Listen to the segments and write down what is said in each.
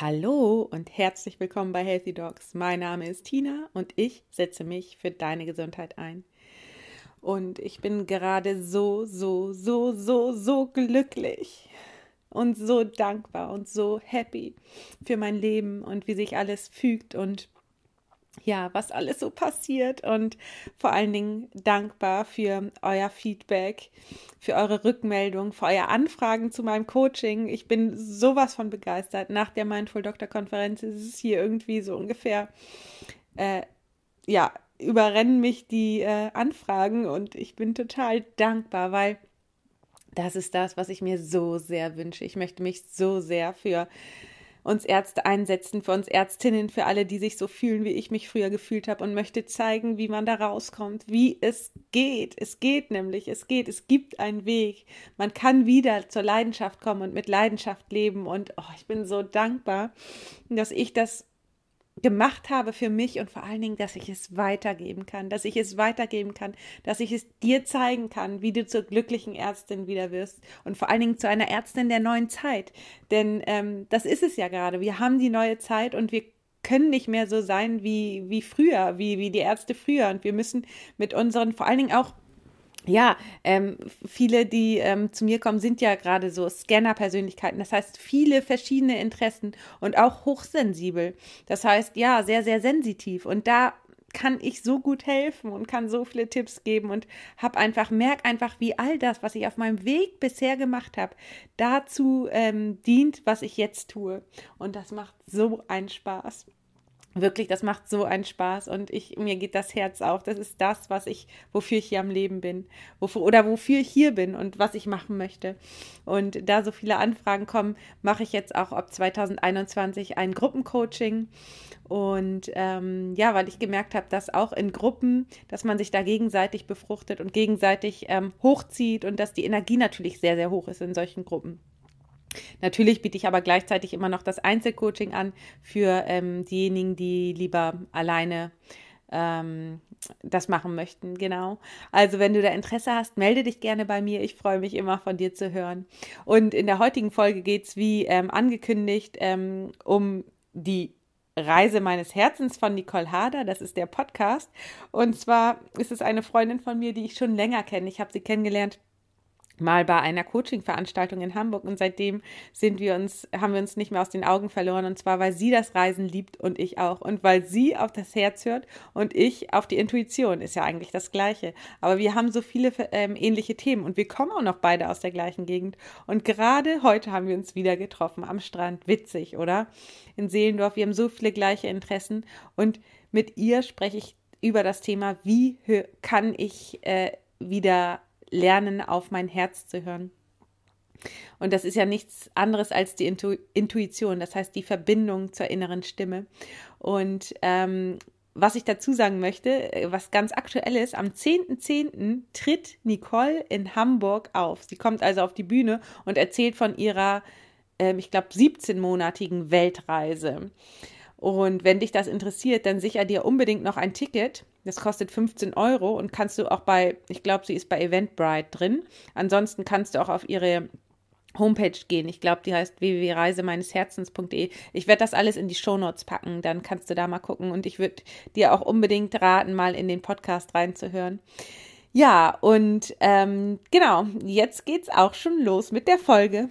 Hallo und herzlich willkommen bei Healthy Dogs. Mein Name ist Tina und ich setze mich für deine Gesundheit ein. Und ich bin gerade so, so, so, so, so glücklich und so dankbar und so happy für mein Leben und wie sich alles fügt und ja, was alles so passiert und vor allen Dingen dankbar für euer Feedback, für eure Rückmeldung, für eure Anfragen zu meinem Coaching. Ich bin sowas von begeistert. Nach der Mindful Doctor Konferenz ist es hier irgendwie so ungefähr, äh, ja, überrennen mich die äh, Anfragen und ich bin total dankbar, weil das ist das, was ich mir so sehr wünsche. Ich möchte mich so sehr für uns Ärzte einsetzen, für uns Ärztinnen, für alle, die sich so fühlen, wie ich mich früher gefühlt habe und möchte zeigen, wie man da rauskommt, wie es geht. Es geht nämlich, es geht, es gibt einen Weg. Man kann wieder zur Leidenschaft kommen und mit Leidenschaft leben und oh, ich bin so dankbar, dass ich das gemacht habe für mich und vor allen Dingen, dass ich es weitergeben kann, dass ich es weitergeben kann, dass ich es dir zeigen kann, wie du zur glücklichen Ärztin wieder wirst und vor allen Dingen zu einer Ärztin der neuen Zeit. Denn ähm, das ist es ja gerade. Wir haben die neue Zeit und wir können nicht mehr so sein wie, wie früher, wie, wie die Ärzte früher. Und wir müssen mit unseren, vor allen Dingen auch ja, ähm, viele, die ähm, zu mir kommen, sind ja gerade so Scanner-Persönlichkeiten. Das heißt, viele verschiedene Interessen und auch hochsensibel. Das heißt, ja, sehr, sehr sensitiv. Und da kann ich so gut helfen und kann so viele Tipps geben und habe einfach, merk einfach, wie all das, was ich auf meinem Weg bisher gemacht habe, dazu ähm, dient, was ich jetzt tue. Und das macht so einen Spaß. Wirklich, das macht so einen Spaß und ich, mir geht das Herz auf. Das ist das, was ich, wofür ich hier am Leben bin. Wofür, oder wofür ich hier bin und was ich machen möchte. Und da so viele Anfragen kommen, mache ich jetzt auch ab 2021 ein Gruppencoaching. Und ähm, ja, weil ich gemerkt habe, dass auch in Gruppen, dass man sich da gegenseitig befruchtet und gegenseitig ähm, hochzieht und dass die Energie natürlich sehr, sehr hoch ist in solchen Gruppen. Natürlich biete ich aber gleichzeitig immer noch das Einzelcoaching an für ähm, diejenigen, die lieber alleine ähm, das machen möchten. Genau. Also, wenn du da Interesse hast, melde dich gerne bei mir. Ich freue mich immer von dir zu hören. Und in der heutigen Folge geht es, wie ähm, angekündigt, ähm, um die Reise meines Herzens von Nicole Hader. Das ist der Podcast. Und zwar ist es eine Freundin von mir, die ich schon länger kenne. Ich habe sie kennengelernt mal bei einer Coaching-Veranstaltung in Hamburg und seitdem sind wir uns, haben wir uns nicht mehr aus den Augen verloren und zwar, weil sie das Reisen liebt und ich auch und weil sie auf das Herz hört und ich auf die Intuition, ist ja eigentlich das Gleiche. Aber wir haben so viele ähm, ähnliche Themen und wir kommen auch noch beide aus der gleichen Gegend und gerade heute haben wir uns wieder getroffen am Strand. Witzig, oder? In Seelendorf, wir haben so viele gleiche Interessen und mit ihr spreche ich über das Thema, wie kann ich äh, wieder lernen, auf mein Herz zu hören. Und das ist ja nichts anderes als die Intu Intuition, das heißt die Verbindung zur inneren Stimme. Und ähm, was ich dazu sagen möchte, was ganz aktuell ist, am 10.10. .10. tritt Nicole in Hamburg auf. Sie kommt also auf die Bühne und erzählt von ihrer, ähm, ich glaube, 17-monatigen Weltreise. Und wenn dich das interessiert, dann sicher dir unbedingt noch ein Ticket. Das kostet 15 Euro und kannst du auch bei, ich glaube, sie ist bei Eventbrite drin. Ansonsten kannst du auch auf ihre Homepage gehen. Ich glaube, die heißt www.reisemeinesherzens.de. Ich werde das alles in die Shownotes packen, dann kannst du da mal gucken. Und ich würde dir auch unbedingt raten, mal in den Podcast reinzuhören. Ja, und ähm, genau, jetzt geht's auch schon los mit der Folge.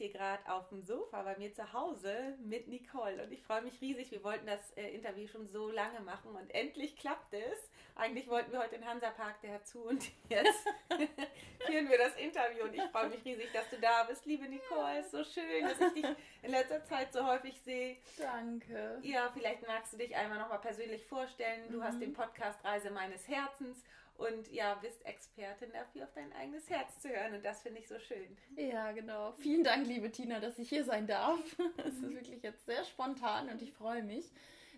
Hier gerade auf dem Sofa bei mir zu Hause mit Nicole und ich freue mich riesig. Wir wollten das äh, Interview schon so lange machen und endlich klappt es. Eigentlich wollten wir heute in Hansapark dazu und jetzt führen wir das Interview und ich freue mich riesig, dass du da bist. Liebe Nicole, ist so schön, dass ich dich in letzter Zeit so häufig sehe. Danke. Ja, vielleicht magst du dich einmal nochmal persönlich vorstellen. Du mhm. hast den Podcast Reise meines Herzens und ja, bist Expertin dafür, auf dein eigenes Herz zu hören. Und das finde ich so schön. Ja, genau. Vielen Dank, liebe Tina, dass ich hier sein darf. Es ist wirklich jetzt sehr spontan und ich freue mich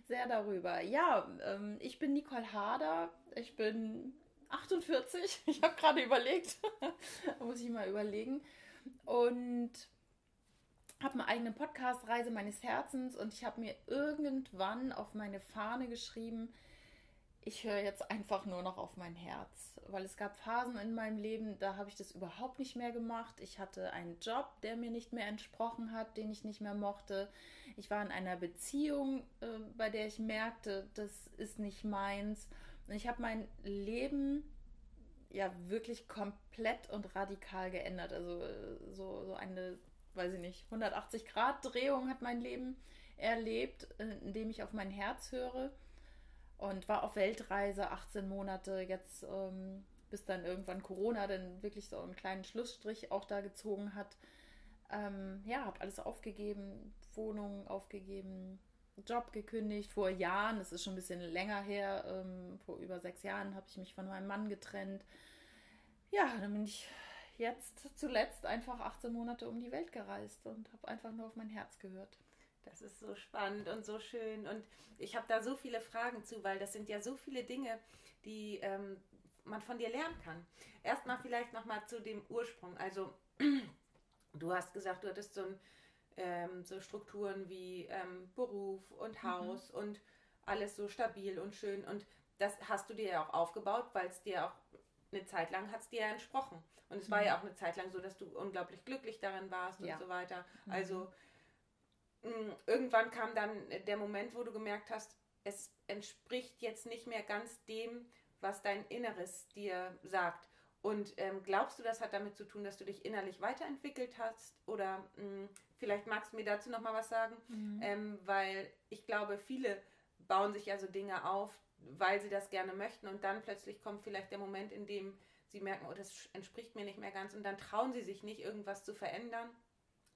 sehr darüber. Ja, ähm, ich bin Nicole Harder. Ich bin 48. Ich habe gerade überlegt. muss ich mal überlegen. Und habe einen eigenen Podcast, Reise meines Herzens. Und ich habe mir irgendwann auf meine Fahne geschrieben, ich höre jetzt einfach nur noch auf mein Herz, weil es gab Phasen in meinem Leben, da habe ich das überhaupt nicht mehr gemacht. Ich hatte einen Job, der mir nicht mehr entsprochen hat, den ich nicht mehr mochte. Ich war in einer Beziehung, äh, bei der ich merkte, das ist nicht meins. Und ich habe mein Leben ja wirklich komplett und radikal geändert. Also äh, so, so eine, weiß ich nicht, 180 Grad Drehung hat mein Leben erlebt, äh, indem ich auf mein Herz höre und war auf Weltreise 18 Monate, jetzt ähm, bis dann irgendwann Corona dann wirklich so einen kleinen Schlussstrich auch da gezogen hat. Ähm, ja, habe alles aufgegeben, Wohnung aufgegeben, Job gekündigt vor Jahren, das ist schon ein bisschen länger her, ähm, vor über sechs Jahren habe ich mich von meinem Mann getrennt. Ja, dann bin ich jetzt zuletzt einfach 18 Monate um die Welt gereist und habe einfach nur auf mein Herz gehört. Das ist so spannend und so schön. Und ich habe da so viele Fragen zu, weil das sind ja so viele Dinge, die ähm, man von dir lernen kann. Erstmal vielleicht nochmal zu dem Ursprung. Also, du hast gesagt, du hattest so, ein, ähm, so Strukturen wie ähm, Beruf und mhm. Haus mhm. und alles so stabil und schön. Und das hast du dir ja auch aufgebaut, weil es dir auch eine Zeit lang hat es dir ja entsprochen. Und es mhm. war ja auch eine Zeit lang so, dass du unglaublich glücklich darin warst ja. und so weiter. Mhm. Also Mm, irgendwann kam dann der Moment, wo du gemerkt hast, es entspricht jetzt nicht mehr ganz dem, was dein Inneres dir sagt. Und ähm, glaubst du, das hat damit zu tun, dass du dich innerlich weiterentwickelt hast? Oder mh, mm, vielleicht magst du mir dazu noch mal was sagen, mhm. ähm, weil ich glaube, viele bauen sich ja so Dinge auf, weil sie das gerne möchten und dann plötzlich kommt vielleicht der Moment, in dem sie merken, oh, das entspricht mir nicht mehr ganz und dann trauen sie sich nicht, irgendwas zu verändern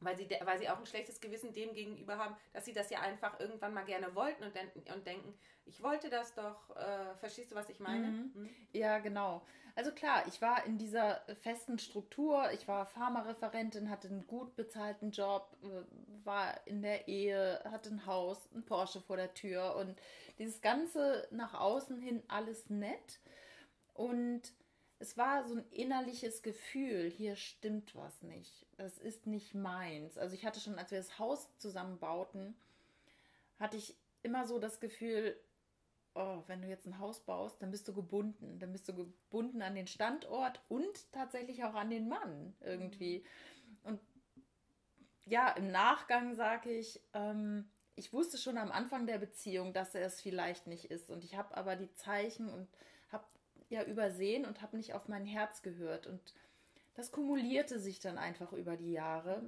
weil sie, weil sie auch ein schlechtes Gewissen dem gegenüber haben, dass sie das ja einfach irgendwann mal gerne wollten und, den, und denken, ich wollte das doch. Äh, verstehst du, was ich meine? Mhm. Mhm. Ja, genau. Also klar, ich war in dieser festen Struktur, ich war Pharmareferentin, hatte einen gut bezahlten Job, äh, war in der Ehe, hatte ein Haus, ein Porsche vor der Tür und dieses Ganze nach außen hin alles nett. Und es war so ein innerliches Gefühl, hier stimmt was nicht. Es ist nicht meins. Also ich hatte schon, als wir das Haus zusammenbauten, hatte ich immer so das Gefühl, oh, wenn du jetzt ein Haus baust, dann bist du gebunden. Dann bist du gebunden an den Standort und tatsächlich auch an den Mann irgendwie. Und ja, im Nachgang sage ich, ähm, ich wusste schon am Anfang der Beziehung, dass er es vielleicht nicht ist. Und ich habe aber die Zeichen und ja übersehen und habe nicht auf mein Herz gehört. Und das kumulierte sich dann einfach über die Jahre.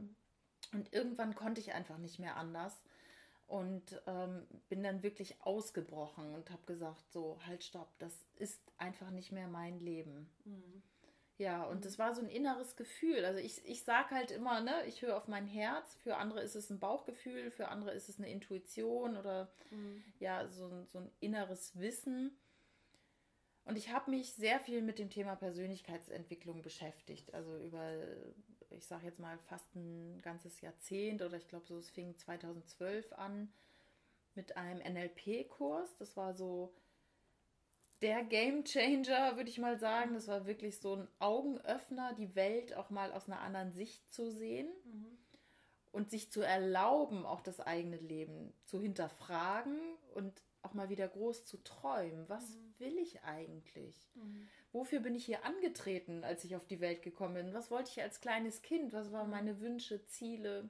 Und irgendwann konnte ich einfach nicht mehr anders und ähm, bin dann wirklich ausgebrochen und habe gesagt, so, halt, stopp, das ist einfach nicht mehr mein Leben. Mhm. Ja, und das war so ein inneres Gefühl. Also ich, ich sage halt immer, ne, ich höre auf mein Herz. Für andere ist es ein Bauchgefühl, für andere ist es eine Intuition oder mhm. ja, so, so ein inneres Wissen. Und ich habe mich sehr viel mit dem Thema Persönlichkeitsentwicklung beschäftigt. Also über, ich sage jetzt mal, fast ein ganzes Jahrzehnt oder ich glaube, so es fing 2012 an mit einem NLP-Kurs. Das war so der Game Changer, würde ich mal sagen. Das war wirklich so ein Augenöffner, die Welt auch mal aus einer anderen Sicht zu sehen. Mhm. Und sich zu erlauben, auch das eigene Leben zu hinterfragen und auch mal wieder groß zu träumen. Was mhm. Will ich eigentlich? Mhm. Wofür bin ich hier angetreten, als ich auf die Welt gekommen bin? Was wollte ich als kleines Kind? Was waren meine Wünsche, Ziele,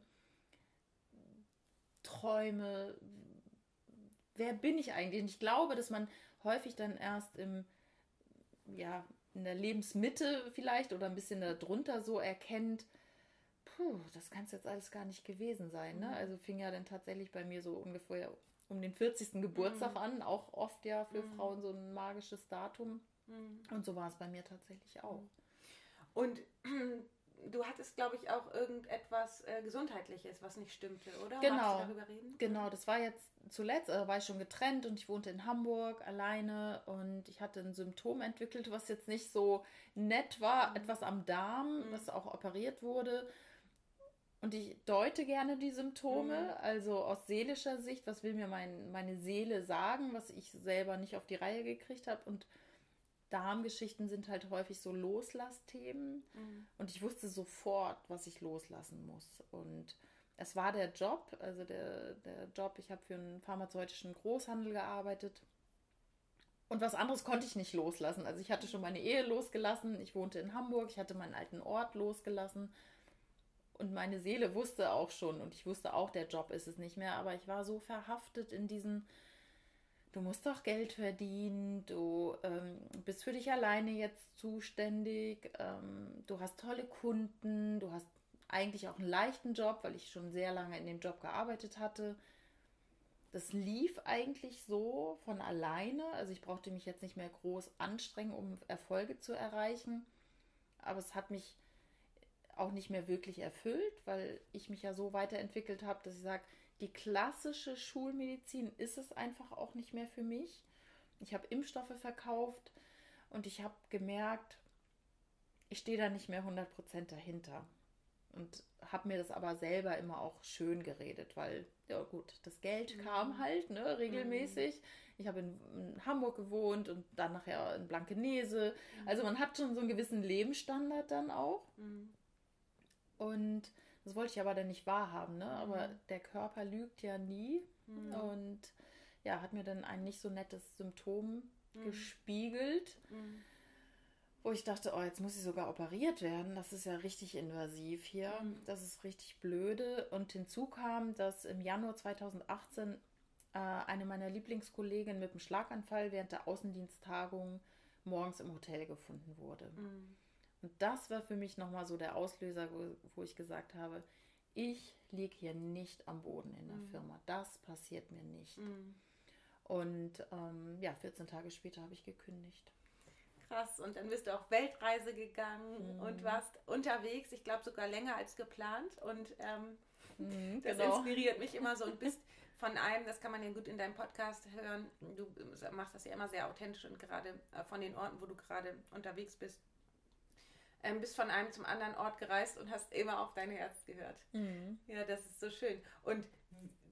Träume? Wer bin ich eigentlich? Und ich glaube, dass man häufig dann erst im, ja, in der Lebensmitte vielleicht oder ein bisschen darunter so erkennt, puh, das kann es jetzt alles gar nicht gewesen sein. Ne? Mhm. Also fing ja dann tatsächlich bei mir so ungefähr um den 40. Geburtstag mhm. an, auch oft ja für mhm. Frauen so ein magisches Datum. Mhm. Und so war es bei mir tatsächlich auch. Und du hattest, glaube ich, auch irgendetwas äh, Gesundheitliches, was nicht stimmte, oder? Genau. Genau, das war jetzt zuletzt, äh, war ich schon getrennt und ich wohnte in Hamburg alleine und ich hatte ein Symptom entwickelt, was jetzt nicht so nett war, mhm. etwas am Darm, mhm. was auch operiert wurde. Und ich deute gerne die Symptome, mhm. also aus seelischer Sicht, was will mir mein, meine Seele sagen, was ich selber nicht auf die Reihe gekriegt habe. Und Darmgeschichten sind halt häufig so Loslassthemen. Mhm. Und ich wusste sofort, was ich loslassen muss. Und es war der Job, also der, der Job, ich habe für einen pharmazeutischen Großhandel gearbeitet. Und was anderes konnte ich nicht loslassen. Also ich hatte schon meine Ehe losgelassen, ich wohnte in Hamburg, ich hatte meinen alten Ort losgelassen. Und meine Seele wusste auch schon, und ich wusste auch, der Job ist es nicht mehr, aber ich war so verhaftet in diesen, du musst doch Geld verdienen, du ähm, bist für dich alleine jetzt zuständig, ähm, du hast tolle Kunden, du hast eigentlich auch einen leichten Job, weil ich schon sehr lange in dem Job gearbeitet hatte. Das lief eigentlich so von alleine. Also ich brauchte mich jetzt nicht mehr groß anstrengen, um Erfolge zu erreichen. Aber es hat mich auch nicht mehr wirklich erfüllt, weil ich mich ja so weiterentwickelt habe, dass ich sage, die klassische Schulmedizin ist es einfach auch nicht mehr für mich. Ich habe Impfstoffe verkauft und ich habe gemerkt, ich stehe da nicht mehr 100% dahinter. Und habe mir das aber selber immer auch schön geredet, weil, ja gut, das Geld mhm. kam halt, ne, regelmäßig. Mhm. Ich habe in, in, Hamburg gewohnt und dann nachher in Blankenese. Mhm. Also man hat schon so einen gewissen Lebensstandard dann auch. Mhm. Und das wollte ich aber dann nicht wahrhaben, ne? Aber mhm. der Körper lügt ja nie. Mhm. Und ja, hat mir dann ein nicht so nettes Symptom gespiegelt wo ich dachte, oh, jetzt muss ich sogar operiert werden. Das ist ja richtig invasiv hier. Mhm. Das ist richtig blöde. Und hinzu kam, dass im Januar 2018 äh, eine meiner Lieblingskolleginnen mit einem Schlaganfall während der Außendiensttagung morgens im Hotel gefunden wurde. Mhm. Und das war für mich nochmal so der Auslöser, wo, wo ich gesagt habe, ich liege hier nicht am Boden in der mhm. Firma. Das passiert mir nicht. Mhm. Und ähm, ja, 14 Tage später habe ich gekündigt krass. Und dann bist du auch Weltreise gegangen mhm. und warst unterwegs, ich glaube sogar länger als geplant. Und ähm, mhm, das genau. inspiriert mich immer so und bist von einem, das kann man ja gut in deinem Podcast hören, du machst das ja immer sehr authentisch und gerade äh, von den Orten, wo du gerade unterwegs bist, ähm, bist von einem zum anderen Ort gereist und hast immer auf dein Herz gehört. Mhm. Ja, das ist so schön. Und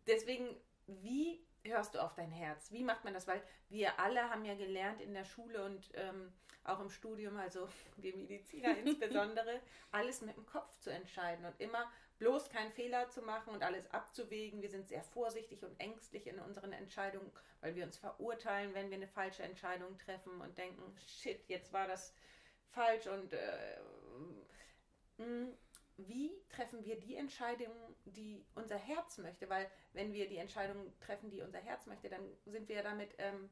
deswegen, wie hörst du auf dein Herz? Wie macht man das? Weil wir alle haben ja gelernt in der Schule und ähm, auch im Studium, also wir Mediziner insbesondere, alles mit dem Kopf zu entscheiden und immer bloß keinen Fehler zu machen und alles abzuwägen. Wir sind sehr vorsichtig und ängstlich in unseren Entscheidungen, weil wir uns verurteilen, wenn wir eine falsche Entscheidung treffen und denken, shit, jetzt war das falsch und äh, mm, wie treffen wir die Entscheidung, die unser Herz möchte? Weil wenn wir die Entscheidung treffen, die unser Herz möchte, dann sind wir damit ähm,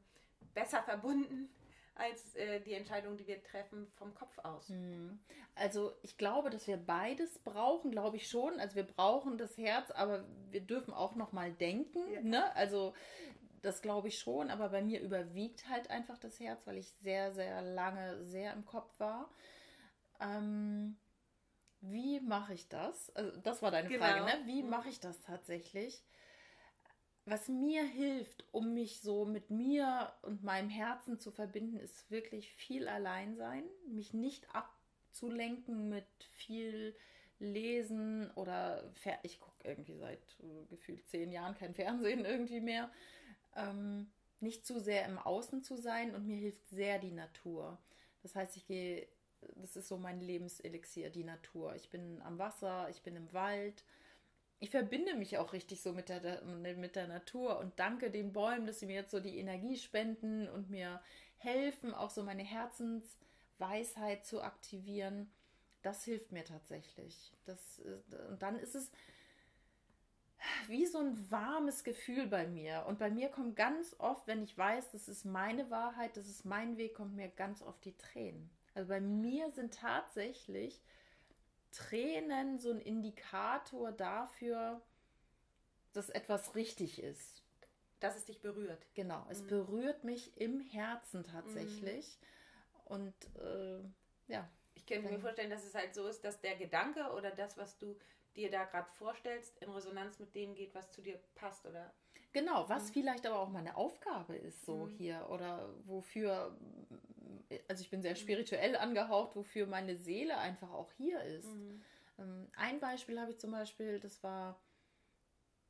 besser verbunden als äh, die Entscheidung, die wir treffen vom Kopf aus. Hm. Also ich glaube, dass wir beides brauchen, glaube ich schon. Also wir brauchen das Herz, aber wir dürfen auch noch mal denken. Ja. Ne? Also das glaube ich schon, aber bei mir überwiegt halt einfach das Herz, weil ich sehr, sehr lange sehr im Kopf war. Ähm, wie mache ich das? Also das war deine genau. Frage, ne? Wie mhm. mache ich das tatsächlich? Was mir hilft, um mich so mit mir und meinem Herzen zu verbinden, ist wirklich viel allein sein, mich nicht abzulenken mit viel Lesen oder ich gucke irgendwie seit äh, gefühlt zehn Jahren kein Fernsehen irgendwie mehr. Ähm, nicht zu sehr im Außen zu sein und mir hilft sehr die Natur. Das heißt, ich gehe das ist so mein Lebenselixier, die Natur. Ich bin am Wasser, ich bin im Wald. Ich verbinde mich auch richtig so mit der, mit der Natur und danke den Bäumen, dass sie mir jetzt so die Energie spenden und mir helfen, auch so meine Herzensweisheit zu aktivieren. Das hilft mir tatsächlich. Das, und dann ist es wie so ein warmes Gefühl bei mir. Und bei mir kommt ganz oft, wenn ich weiß, das ist meine Wahrheit, das ist mein Weg, kommt mir ganz oft die Tränen. Also bei mir sind tatsächlich Tränen so ein Indikator dafür, dass etwas richtig ist. Dass es dich berührt. Genau, es mhm. berührt mich im Herzen tatsächlich. Mhm. Und äh, ja. Ich könnte mir vorstellen, dass es halt so ist, dass der Gedanke oder das, was du dir da gerade vorstellst, in Resonanz mit dem geht, was zu dir passt, oder? Genau, was mhm. vielleicht aber auch meine Aufgabe ist, so mhm. hier, oder wofür also ich bin sehr spirituell angehaucht, wofür meine Seele einfach auch hier ist. Mhm. Ähm, ein Beispiel habe ich zum Beispiel, das war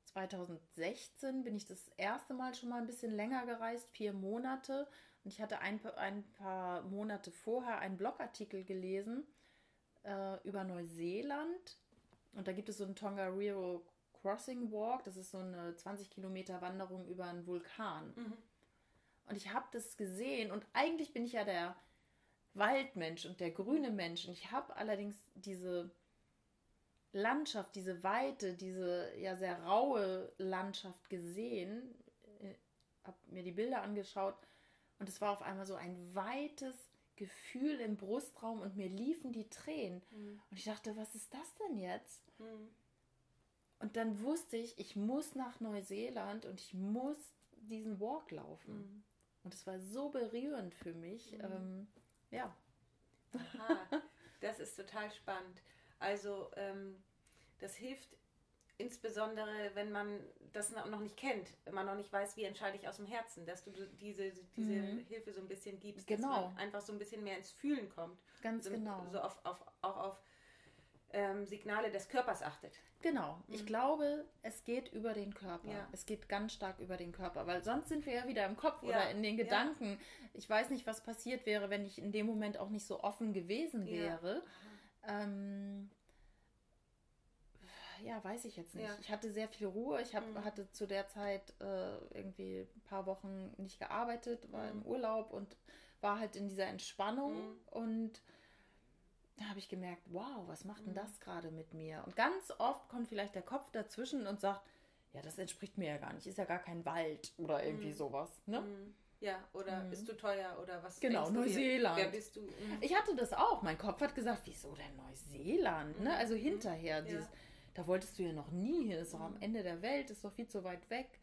2016, bin ich das erste Mal schon mal ein bisschen länger gereist, vier Monate. Und ich hatte ein, ein paar Monate vorher einen Blogartikel gelesen äh, über Neuseeland. Und da gibt es so einen Tongariro Crossing Walk. Das ist so eine 20 Kilometer Wanderung über einen Vulkan. Mhm. Und ich habe das gesehen und eigentlich bin ich ja der Waldmensch und der grüne Mensch. Und ich habe allerdings diese Landschaft, diese Weite, diese ja sehr raue Landschaft gesehen, äh, habe mir die Bilder angeschaut und es war auf einmal so ein weites Gefühl im Brustraum und mir liefen die Tränen. Mhm. Und ich dachte, was ist das denn jetzt? Mhm. Und dann wusste ich, ich muss nach Neuseeland und ich muss diesen Walk laufen. Mhm. Und es war so berührend für mich. Mhm. Ähm, ja. Aha, das ist total spannend. Also ähm, das hilft insbesondere, wenn man das noch nicht kennt, wenn man noch nicht weiß, wie entscheide ich aus dem Herzen, dass du diese, diese mhm. Hilfe so ein bisschen gibst, genau. dass man einfach so ein bisschen mehr ins Fühlen kommt. Ganz so, genau. So auf, auf, auch auf ähm, Signale des Körpers achtet. Genau. Mhm. Ich glaube, es geht über den Körper. Ja. Es geht ganz stark über den Körper, weil sonst sind wir ja wieder im Kopf ja. oder in den Gedanken. Ja. Ich weiß nicht, was passiert wäre, wenn ich in dem Moment auch nicht so offen gewesen wäre. Ähm, ja, weiß ich jetzt nicht. Ich hatte sehr viel Ruhe. Ich hab, mhm. hatte zu der Zeit äh, irgendwie ein paar Wochen nicht gearbeitet, war mhm. im Urlaub und war halt in dieser Entspannung mhm. und da habe ich gemerkt, wow, was macht denn mhm. das gerade mit mir? Und ganz oft kommt vielleicht der Kopf dazwischen und sagt, ja, das entspricht mir ja gar nicht, ist ja gar kein Wald oder irgendwie mhm. sowas. Ne? Mhm. Ja, oder mhm. bist du teuer oder was? Genau, Neuseeland. Wer bist du? Mhm. Ich hatte das auch. Mein Kopf hat gesagt, wieso denn Neuseeland? Ne? Mhm. Also hinterher, ja. dieses, da wolltest du ja noch nie hin, ist doch am Ende der Welt, ist doch viel zu weit weg.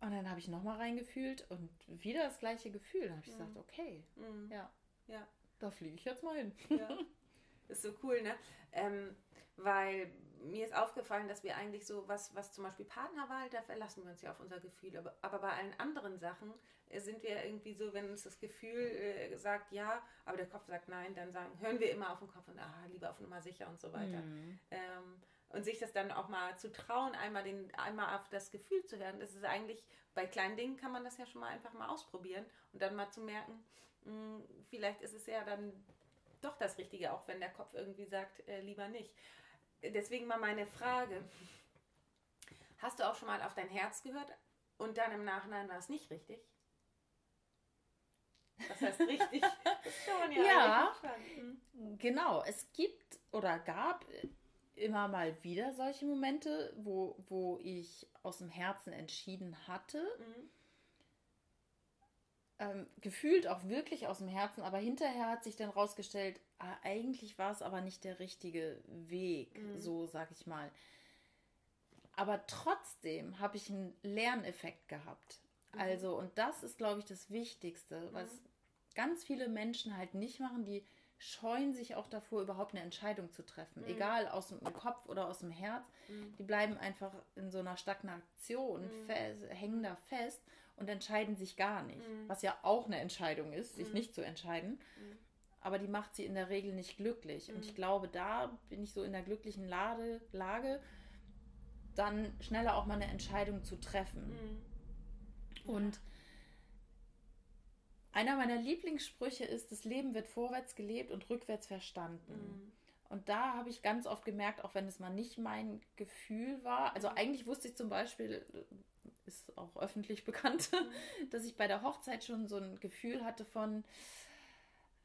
Und dann habe ich nochmal reingefühlt und wieder das gleiche Gefühl. Dann habe ich gesagt, okay, ja. Ja, da fliege ich jetzt mal hin. Ja. Ist so cool, ne? Ähm, weil mir ist aufgefallen, dass wir eigentlich so, was, was zum Beispiel Partnerwahl, da verlassen wir uns ja auf unser Gefühl. Aber, aber bei allen anderen Sachen äh, sind wir irgendwie so, wenn uns das Gefühl äh, sagt ja, aber der Kopf sagt nein, dann sagen, hören wir immer auf den Kopf und ah, lieber auf Nummer sicher und so weiter. Mhm. Ähm, und sich das dann auch mal zu trauen, einmal, den, einmal auf das Gefühl zu hören, das ist eigentlich, bei kleinen Dingen kann man das ja schon mal einfach mal ausprobieren und dann mal zu merken, hm, vielleicht ist es ja dann doch das Richtige, auch wenn der Kopf irgendwie sagt, äh, lieber nicht. Deswegen mal meine Frage. Hast du auch schon mal auf dein Herz gehört und dann im Nachhinein war es nicht richtig? Was heißt richtig? Das kann man ja, ja hm. genau. Es gibt oder gab immer mal wieder solche Momente, wo, wo ich aus dem Herzen entschieden hatte. Mhm ähm, gefühlt auch wirklich aus dem Herzen, aber hinterher hat sich dann rausgestellt, ah, eigentlich war es aber nicht der richtige Weg, mhm. so sag ich mal. Aber trotzdem habe ich einen Lerneffekt gehabt. Mhm. Also, und das ist, glaube ich, das Wichtigste, was mhm. ganz viele Menschen halt nicht machen, die scheuen sich auch davor, überhaupt eine Entscheidung zu treffen. Mhm. Egal aus dem Kopf oder aus dem Herz. Mhm. Die bleiben einfach in so einer Stagnation, mhm. hängen da fest und entscheiden sich gar nicht. Mhm. Was ja auch eine Entscheidung ist, sich mhm. nicht zu entscheiden. Mhm. Aber die macht sie in der Regel nicht glücklich. Und ich glaube, da bin ich so in der glücklichen Lade, Lage, dann schneller auch mal eine Entscheidung zu treffen. Und einer meiner Lieblingssprüche ist, das Leben wird vorwärts gelebt und rückwärts verstanden. Mhm. Und da habe ich ganz oft gemerkt, auch wenn es mal nicht mein Gefühl war, also eigentlich wusste ich zum Beispiel, ist auch öffentlich bekannt, mhm. dass ich bei der Hochzeit schon so ein Gefühl hatte von,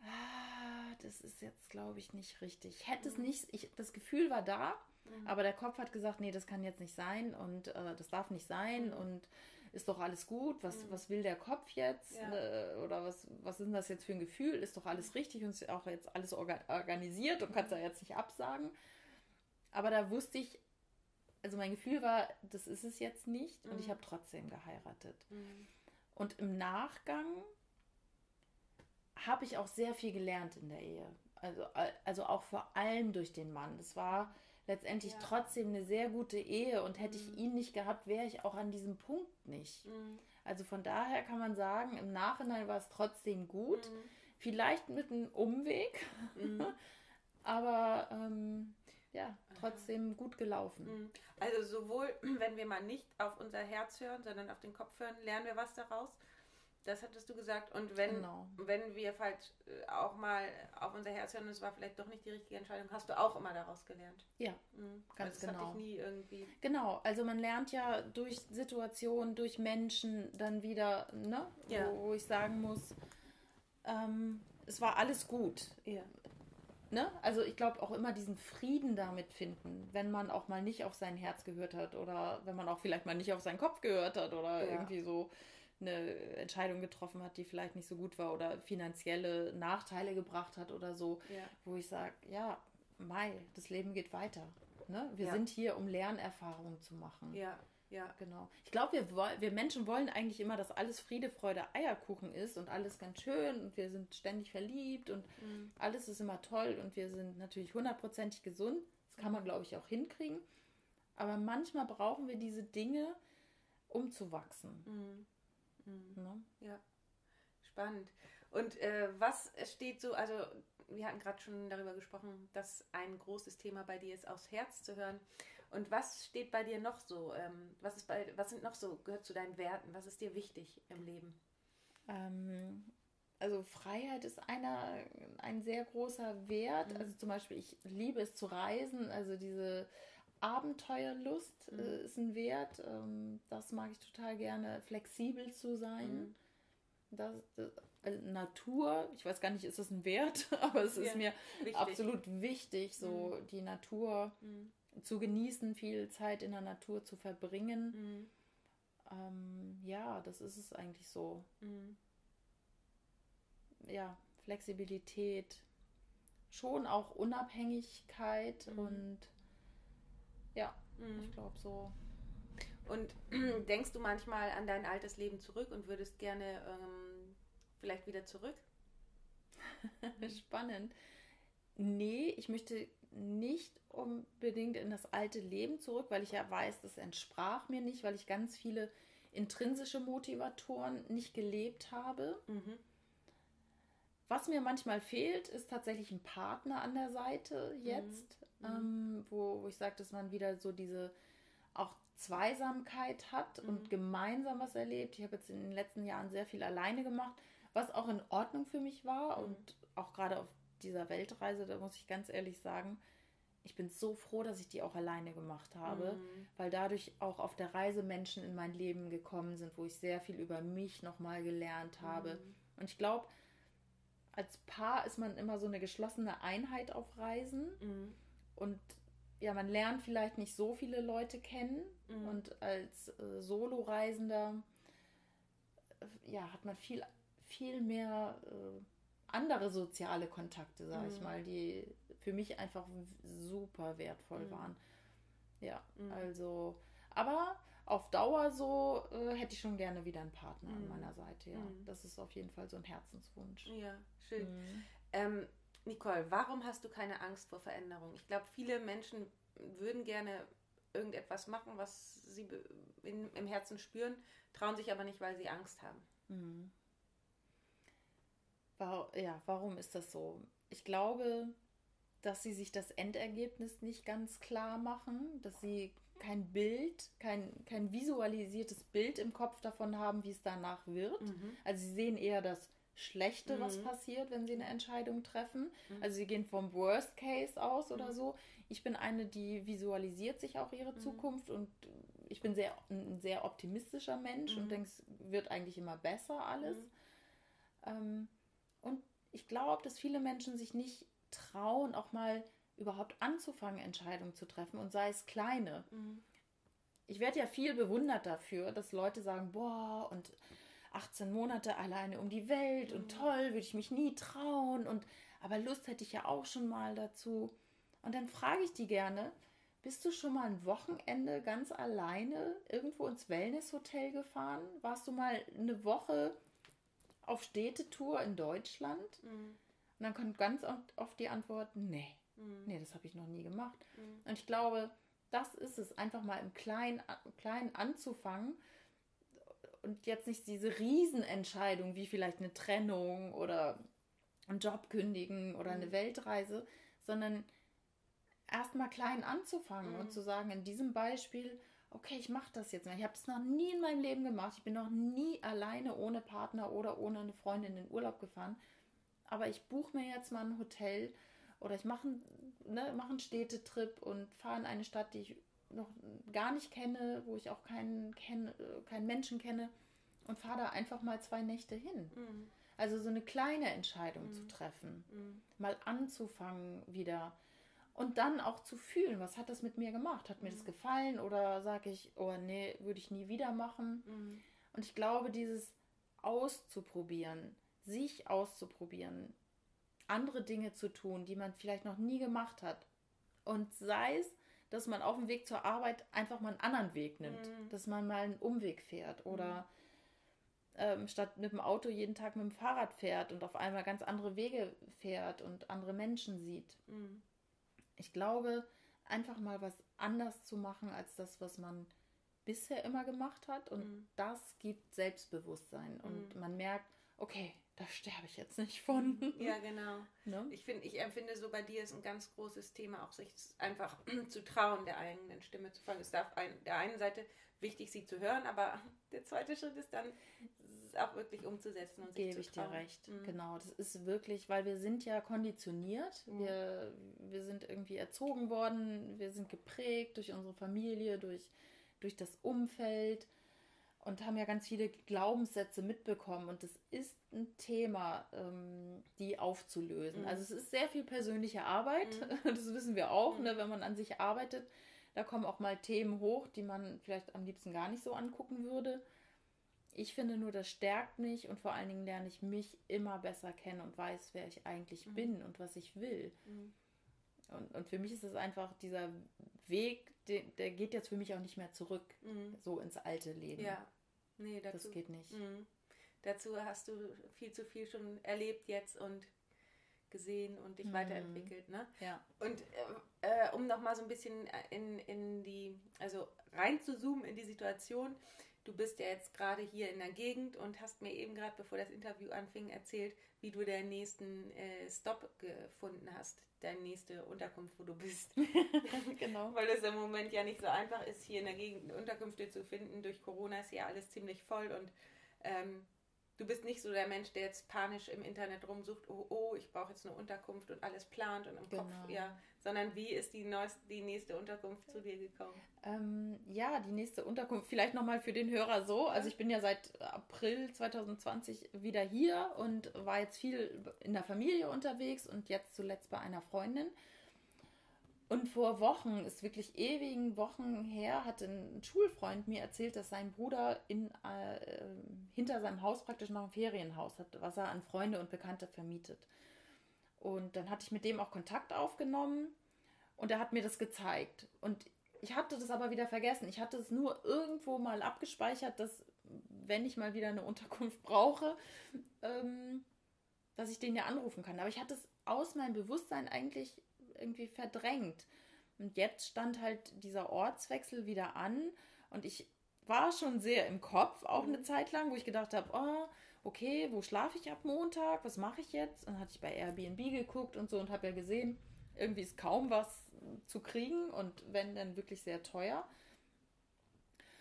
ah, das ist jetzt, glaube ich, nicht richtig. Ich hätte mhm. es nicht, ich, das Gefühl war da, mhm. aber der Kopf hat gesagt, nee, das kann jetzt nicht sein und äh, das darf nicht sein mhm. und ist doch alles gut, was, mhm. was will der Kopf jetzt? Ja. Äh, oder was, was ist denn das jetzt für ein Gefühl? Ist doch alles richtig und ist auch jetzt alles orga organisiert und kannst da jetzt nicht absagen. Aber da wusste ich, also mein Gefühl war, das ist es jetzt nicht und ich mhm. habe trotzdem geheiratet. Mhm. Und im Nachgang habe ich auch sehr viel gelernt in der Ehe. Also, also auch vor allem durch den Mann. Das war letztendlich ja. trotzdem eine sehr gute Ehe und hätte mhm. ich ihn nicht gehabt, wäre ich auch an diesem Punkt nicht. Mhm. Also von daher kann man sagen, im Nachhinein war es trotzdem gut. Mhm. Vielleicht mit einem Umweg, mhm. aber ähm, ja, trotzdem gut gelaufen. Mhm. Also sowohl, wenn wir mal nicht auf unser Herz hören, sondern auf den Kopf hören, lernen wir was daraus. Das hattest du gesagt. Und wenn, genau. wenn wir falsch äh, auch mal auf unser Herz hören, es war vielleicht doch nicht die richtige Entscheidung, hast du auch immer daraus gelernt. Ja, mhm. ganz also genau. Hatte ich nie irgendwie. Genau, also man lernt ja durch Situationen, durch Menschen dann wieder, ne, ja. wo, wo, ich sagen muss, ähm, es war alles gut. Ja. Ne? Also ich glaube auch immer diesen Frieden damit finden, wenn man auch mal nicht auf sein Herz gehört hat oder wenn man auch vielleicht mal nicht auf seinen Kopf gehört hat oder ja. irgendwie so eine Entscheidung getroffen hat, die vielleicht nicht so gut war oder finanzielle Nachteile gebracht hat oder so, ja. wo ich sage, ja, Mai, das Leben geht weiter. Ne? Wir ja. sind hier, um Lernerfahrungen zu machen. Ja, ja. Genau. Ich glaube, wir, wir Menschen wollen eigentlich immer, dass alles Friede, Freude, Eierkuchen ist und alles ganz schön und wir sind ständig verliebt und mhm. alles ist immer toll und wir sind natürlich hundertprozentig gesund. Das kann man, glaube ich, auch hinkriegen. Aber manchmal brauchen wir diese Dinge, um zu wachsen. Mhm. Mhm. Ne? Ja, spannend. Und äh, was steht so, also wir hatten gerade schon darüber gesprochen, dass ein großes Thema bei dir ist, aufs Herz zu hören. Und was steht bei dir noch so? Ähm, was, ist bei, was sind noch so, gehört zu deinen Werten? Was ist dir wichtig im Leben? Ähm, also Freiheit ist einer, ein sehr großer Wert. Mhm. Also zum Beispiel, ich liebe es zu reisen. Also diese Abenteuerlust mhm. äh, ist ein Wert. Ähm, das mag ich total gerne. Flexibel zu sein. Mhm. Das, das also Natur, ich weiß gar nicht, ist das ein Wert, aber es ist ja, mir wichtig. absolut wichtig, so mhm. die Natur mhm. zu genießen, viel Zeit in der Natur zu verbringen. Mhm. Ähm, ja, das ist es eigentlich so. Mhm. Ja, Flexibilität, schon auch Unabhängigkeit und ja, mhm. ich glaube so. Und denkst du manchmal an dein altes Leben zurück und würdest gerne ähm, vielleicht wieder zurück? Spannend. Nee, ich möchte nicht unbedingt in das alte Leben zurück, weil ich ja weiß, das entsprach mir nicht, weil ich ganz viele intrinsische Motivatoren nicht gelebt habe. Mhm. Was mir manchmal fehlt, ist tatsächlich ein Partner an der Seite jetzt, mhm. ähm, wo, wo ich sage, dass man wieder so diese auch Zweisamkeit hat mhm. und gemeinsam was erlebt. Ich habe jetzt in den letzten Jahren sehr viel alleine gemacht, was auch in Ordnung für mich war mhm. und auch gerade auf dieser Weltreise, da muss ich ganz ehrlich sagen, ich bin so froh, dass ich die auch alleine gemacht habe, mhm. weil dadurch auch auf der Reise Menschen in mein Leben gekommen sind, wo ich sehr viel über mich nochmal gelernt habe. Mhm. Und ich glaube, als Paar ist man immer so eine geschlossene Einheit auf Reisen. Mhm. Und ja, man lernt vielleicht nicht so viele Leute kennen. Mhm. Und als äh, Solo-Reisender äh, ja, hat man viel, viel mehr äh, andere soziale Kontakte, sag mhm. ich mal, die für mich einfach super wertvoll mhm. waren. Ja, mhm. also, aber auf Dauer so äh, hätte ich schon gerne wieder einen Partner an mhm. meiner Seite, ja. Mhm. Das ist auf jeden Fall so ein Herzenswunsch. Ja, schön. Ähm, Nicole, warum hast du keine Angst vor Veränderung? Ich glaube, viele Menschen würden gerne irgendetwas machen, was sie in, im Herzen spüren, trauen sich aber nicht, weil sie Angst haben. Mhm. Ja, warum ist das so? Ich glaube, dass sie sich das Endergebnis nicht ganz klar machen, dass sie kein Bild, kein, kein visualisiertes Bild im Kopf davon haben, wie es danach wird. Mhm. Also sie sehen eher das Schlechte, mhm. was passiert, wenn sie eine Entscheidung treffen. Mhm. Also sie gehen vom Worst Case aus oder mhm. so. Ich bin eine, die visualisiert sich auch ihre mhm. Zukunft und ich bin sehr, ein sehr optimistischer Mensch und mhm. denke, es wird eigentlich immer besser alles. Ähm, und ich glaube, dass viele Menschen sich nicht trauen, auch mal überhaupt anzufangen, Entscheidungen zu treffen und sei es kleine. Mhm. Ich werde ja viel bewundert dafür, dass Leute sagen, boah, und 18 Monate alleine um die Welt und mhm. toll, würde ich mich nie trauen und aber Lust hätte ich ja auch schon mal dazu. Und dann frage ich die gerne, bist du schon mal ein Wochenende ganz alleine irgendwo ins Wellnesshotel gefahren? Warst du mal eine Woche auf Städtetour in Deutschland? Mhm. Und dann kommt ganz oft die Antwort, nee, mhm. nee, das habe ich noch nie gemacht. Mhm. Und ich glaube, das ist es, einfach mal im Kleinen, Kleinen anzufangen und jetzt nicht diese Riesenentscheidung wie vielleicht eine Trennung oder einen Job kündigen oder eine mhm. Weltreise, sondern erstmal klein anzufangen mhm. und zu sagen, in diesem Beispiel, okay, ich mache das jetzt mal. Ich habe das noch nie in meinem Leben gemacht. Ich bin noch nie alleine ohne Partner oder ohne eine Freundin in den Urlaub gefahren. Aber ich buche mir jetzt mal ein Hotel oder ich mache ne, mach einen Städtetrip und fahre in eine Stadt, die ich noch gar nicht kenne, wo ich auch keinen, kenn, keinen Menschen kenne und fahre da einfach mal zwei Nächte hin. Mhm. Also so eine kleine Entscheidung mhm. zu treffen, mhm. mal anzufangen wieder und dann auch zu fühlen, was hat das mit mir gemacht? Hat mir das mhm. gefallen oder sage ich, oh nee, würde ich nie wieder machen? Mhm. Und ich glaube, dieses auszuprobieren, sich auszuprobieren, andere Dinge zu tun, die man vielleicht noch nie gemacht hat. Und sei es, dass man auf dem Weg zur Arbeit einfach mal einen anderen Weg nimmt, mhm. dass man mal einen Umweg fährt oder ähm, statt mit dem Auto jeden Tag mit dem Fahrrad fährt und auf einmal ganz andere Wege fährt und andere Menschen sieht. Mhm. Ich glaube, einfach mal was anders zu machen als das, was man bisher immer gemacht hat. Und mhm. das gibt Selbstbewusstsein. Und mhm. man merkt, okay, da sterbe ich jetzt nicht von. Ja, genau. Ne? Ich finde, ich empfinde so bei dir ist ein ganz großes Thema, auch sich einfach zu trauen, der eigenen Stimme zu folgen. Es darf ein, der einen Seite wichtig, sie zu hören, aber der zweite Schritt ist dann auch wirklich umzusetzen und Gebe ich dir recht. Mhm. Genau, das ist wirklich, weil wir sind ja konditioniert, mhm. wir, wir sind irgendwie erzogen worden, wir sind geprägt durch unsere Familie, durch, durch das Umfeld und haben ja ganz viele Glaubenssätze mitbekommen. Und das ist ein Thema, ähm, die aufzulösen. Mhm. Also es ist sehr viel persönliche Arbeit, mhm. das wissen wir auch, mhm. ne, wenn man an sich arbeitet. Da kommen auch mal Themen hoch, die man vielleicht am liebsten gar nicht so angucken würde. Ich finde nur, das stärkt mich und vor allen Dingen lerne ich mich immer besser kennen und weiß, wer ich eigentlich mhm. bin und was ich will. Mhm. Und, und für mich ist es einfach dieser Weg, der, der geht jetzt für mich auch nicht mehr zurück, mhm. so ins alte Leben. Ja, nee, dazu, das geht nicht. Mhm. Dazu hast du viel zu viel schon erlebt jetzt und gesehen und dich mhm. weiterentwickelt. Ne? Ja. Und äh, äh, um nochmal so ein bisschen in, in die, also rein zu zoomen in die Situation, du bist ja jetzt gerade hier in der Gegend und hast mir eben gerade, bevor das Interview anfing, erzählt, wie du deinen nächsten äh, Stop gefunden hast, deine nächste Unterkunft, wo du bist. genau. Weil es im Moment ja nicht so einfach ist, hier in der Gegend Unterkünfte zu finden. Durch Corona ist ja alles ziemlich voll und ähm, du bist nicht so der Mensch, der jetzt panisch im Internet rumsucht, oh, oh, ich brauche jetzt eine Unterkunft und alles plant und im genau. Kopf, ja, sondern wie ist die, neueste, die nächste Unterkunft zu dir gekommen? Ähm, ja, die nächste Unterkunft, vielleicht nochmal für den Hörer so, also ich bin ja seit April 2020 wieder hier und war jetzt viel in der Familie unterwegs und jetzt zuletzt bei einer Freundin. Und vor Wochen, ist wirklich ewigen Wochen her, hat ein Schulfreund mir erzählt, dass sein Bruder in, äh, hinter seinem Haus praktisch noch ein Ferienhaus hat, was er an Freunde und Bekannte vermietet. Und dann hatte ich mit dem auch Kontakt aufgenommen und er hat mir das gezeigt. Und ich hatte das aber wieder vergessen. Ich hatte es nur irgendwo mal abgespeichert, dass wenn ich mal wieder eine Unterkunft brauche, ähm, dass ich den ja anrufen kann. Aber ich hatte es aus meinem Bewusstsein eigentlich irgendwie verdrängt. Und jetzt stand halt dieser Ortswechsel wieder an und ich war schon sehr im Kopf, auch eine mhm. Zeit lang, wo ich gedacht habe, oh, okay, wo schlafe ich ab Montag? Was mache ich jetzt? Und dann hatte ich bei Airbnb geguckt und so und habe ja gesehen, irgendwie ist kaum was zu kriegen und wenn dann wirklich sehr teuer.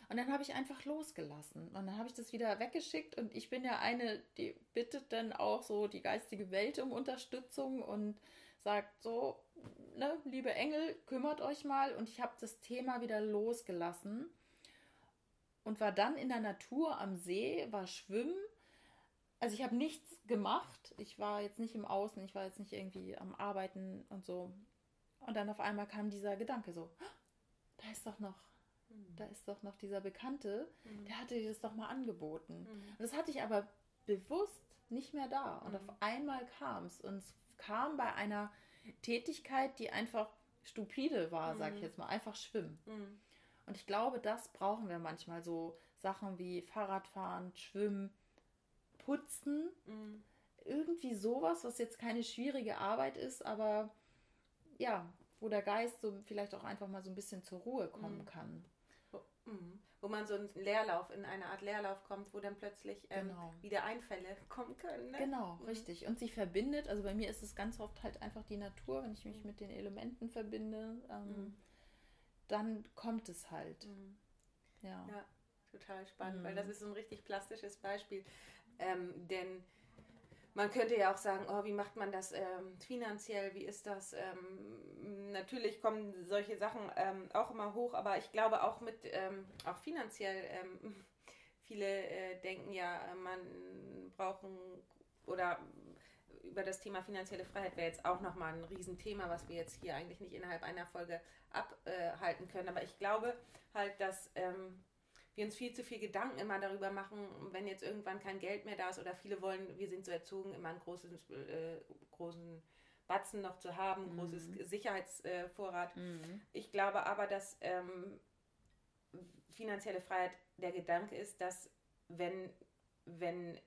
Und dann habe ich einfach losgelassen. Und dann habe ich das wieder weggeschickt. Und ich bin ja eine, die bittet dann auch so die geistige Welt um Unterstützung und sagt so, ne, liebe Engel, kümmert euch mal. Und ich habe das Thema wieder losgelassen und war dann in der Natur am See, war schwimmen. Also ich habe nichts gemacht. Ich war jetzt nicht im Außen, ich war jetzt nicht irgendwie am Arbeiten und so. Und dann auf einmal kam dieser Gedanke so, da ist doch noch, mhm. da ist doch noch dieser Bekannte, mhm. der hatte dir das doch mal angeboten. Mhm. Und das hatte ich aber bewusst nicht mehr da. Und auf einmal kam es. Und es kam bei einer Tätigkeit, die einfach stupide war, sag ich jetzt mal, einfach schwimmen. Mhm. Und ich glaube, das brauchen wir manchmal so Sachen wie Fahrradfahren, Schwimmen, Putzen, mhm. irgendwie sowas, was jetzt keine schwierige Arbeit ist, aber ja, wo der Geist so vielleicht auch einfach mal so ein bisschen zur Ruhe kommen mhm. kann. Mhm. Wo man so einen Leerlauf, in eine Art Leerlauf kommt, wo dann plötzlich ähm, genau. wieder Einfälle kommen können. Ne? Genau, mhm. richtig. Und sich verbindet. Also bei mir ist es ganz oft halt einfach die Natur, wenn ich mich mhm. mit den Elementen verbinde, ähm, mhm. Dann kommt es halt. Mhm. Ja. ja total spannend, mhm. weil das ist so ein richtig plastisches Beispiel. Ähm, denn man könnte ja auch sagen, oh, wie macht man das ähm, finanziell? Wie ist das? Ähm, natürlich kommen solche Sachen ähm, auch immer hoch, aber ich glaube auch mit, ähm, auch finanziell, ähm, viele äh, denken ja, man braucht oder über das Thema finanzielle Freiheit wäre jetzt auch nochmal ein Riesenthema, was wir jetzt hier eigentlich nicht innerhalb einer Folge abhalten können. Aber ich glaube halt, dass ähm, wir uns viel zu viel Gedanken immer darüber machen, wenn jetzt irgendwann kein Geld mehr da ist oder viele wollen, wir sind so erzogen, immer einen großen, äh, großen Batzen noch zu haben, mhm. großes Sicherheitsvorrat. Mhm. Ich glaube aber, dass ähm, finanzielle Freiheit der Gedanke ist, dass wenn, wenn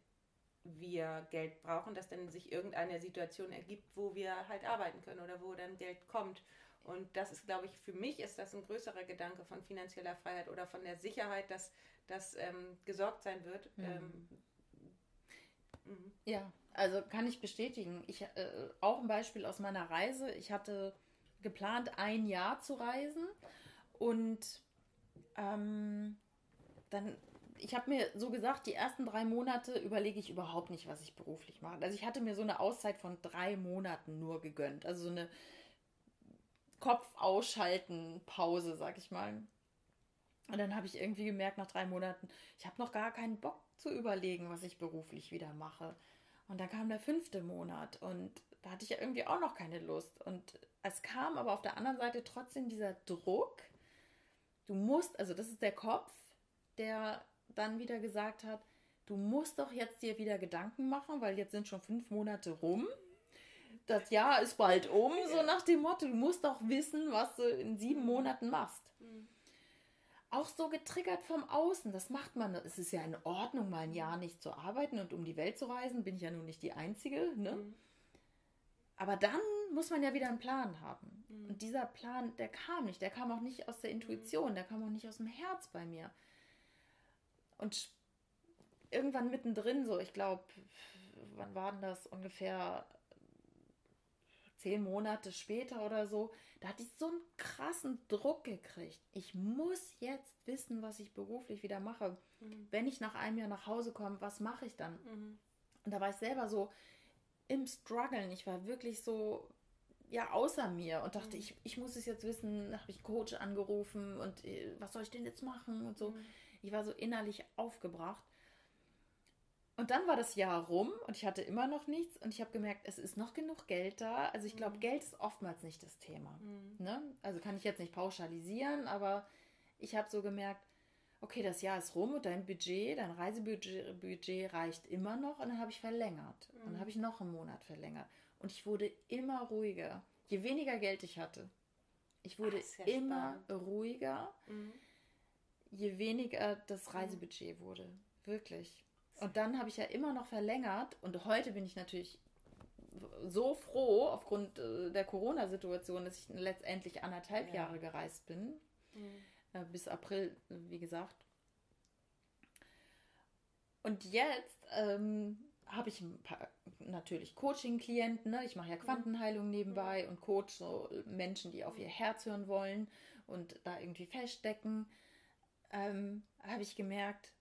wir Geld brauchen, dass dann sich irgendeine Situation ergibt, wo wir halt arbeiten können oder wo dann Geld kommt. Und das ist, glaube ich, für mich ist das ein größerer Gedanke von finanzieller Freiheit oder von der Sicherheit, dass das ähm, gesorgt sein wird. Mhm. Ähm, mhm. ja, also kann ich bestätigen. Ich äh, auch ein Beispiel aus meiner Reise. Ich hatte geplant, ein Jahr zu reisen und ähm, dann ich habe mir so gesagt, die ersten drei Monate überlege ich überhaupt nicht, was ich beruflich mache. Also ich hatte mir so eine Auszeit von drei Monaten nur gegönnt. Also so eine Kopf ausschalten Pause, sag ich mal. Und dann habe ich irgendwie gemerkt, nach drei Monaten, ich habe noch gar keinen Bock zu überlegen, was ich beruflich wieder mache. Und dann kam der fünfte Monat und da hatte ich ja irgendwie auch noch keine Lust. Und es kam aber auf der anderen Seite trotzdem dieser Druck. Du musst, also das ist der Kopf, der dann wieder gesagt hat, du musst doch jetzt dir wieder Gedanken machen, weil jetzt sind schon fünf Monate rum das Jahr ist bald um, so nach dem Motto, du musst doch wissen, was du in sieben mhm. Monaten machst. Mhm. Auch so getriggert vom Außen, das macht man. Es ist ja in Ordnung, mal ein Jahr nicht zu arbeiten und um die Welt zu reisen, bin ich ja nun nicht die Einzige. Ne? Mhm. Aber dann muss man ja wieder einen Plan haben. Mhm. Und dieser Plan, der kam nicht. Der kam auch nicht aus der Intuition, der kam auch nicht aus dem Herz bei mir. Und irgendwann mittendrin, so, ich glaube, wann war denn das? Ungefähr zehn Monate später oder so, da hatte ich so einen krassen Druck gekriegt. Ich muss jetzt wissen, was ich beruflich wieder mache. Mhm. Wenn ich nach einem Jahr nach Hause komme, was mache ich dann? Mhm. Und da war ich selber so im Struggeln. Ich war wirklich so, ja, außer mir und dachte, mhm. ich, ich muss es jetzt wissen. Da habe ich Coach angerufen und äh, was soll ich denn jetzt machen und so. Ich war so innerlich aufgebracht. Und dann war das Jahr rum und ich hatte immer noch nichts und ich habe gemerkt, es ist noch genug Geld da. Also ich glaube, mhm. Geld ist oftmals nicht das Thema. Mhm. Ne? Also kann ich jetzt nicht pauschalisieren, aber ich habe so gemerkt, okay, das Jahr ist rum und dein Budget, dein Reisebudget Budget reicht immer noch und dann habe ich verlängert. Mhm. Und dann habe ich noch einen Monat verlängert. Und ich wurde immer ruhiger, je weniger Geld ich hatte. Ich wurde Ach, immer spannend. ruhiger, mhm. Je weniger das mhm. Reisebudget wurde. Wirklich. Und dann habe ich ja immer noch verlängert und heute bin ich natürlich so froh aufgrund äh, der Corona-Situation, dass ich letztendlich anderthalb ja. Jahre gereist bin. Mhm. Äh, bis April, wie gesagt. Und jetzt ähm, habe ich ein paar, natürlich Coaching-Klienten. Ne? Ich mache ja mhm. Quantenheilung nebenbei und coach so Menschen, die auf ihr Herz hören wollen und da irgendwie feststecken. Ähm, habe ich gemerkt,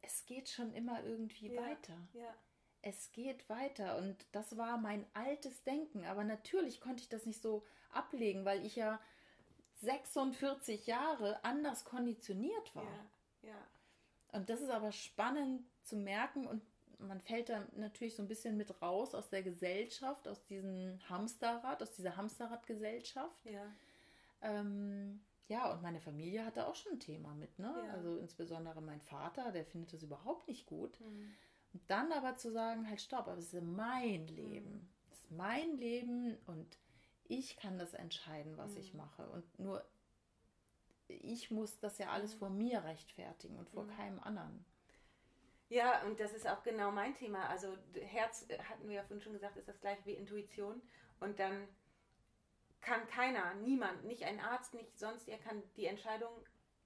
es geht schon immer irgendwie ja, weiter. Ja. Es geht weiter und das war mein altes Denken. Aber natürlich konnte ich das nicht so ablegen, weil ich ja 46 Jahre anders konditioniert war. Ja, ja. Und das ist aber spannend zu merken und man fällt da natürlich so ein bisschen mit raus aus der Gesellschaft, aus diesem Hamsterrad, aus dieser Hamsterradgesellschaft. Ja. Ähm, ja, und meine Familie hatte auch schon ein Thema mit, ne? Ja. Also insbesondere mein Vater, der findet das überhaupt nicht gut. Mhm. Und dann aber zu sagen, halt stopp, aber es ist mein Leben. Mhm. Es ist mein Leben und ich kann das entscheiden, was mhm. ich mache. Und nur ich muss das ja alles mhm. vor mir rechtfertigen und vor keinem anderen. Ja, und das ist auch genau mein Thema. Also Herz, äh, hatten wir ja vorhin schon gesagt, ist das gleiche wie Intuition. Und dann kann keiner, niemand, nicht ein Arzt, nicht sonst, er kann die Entscheidung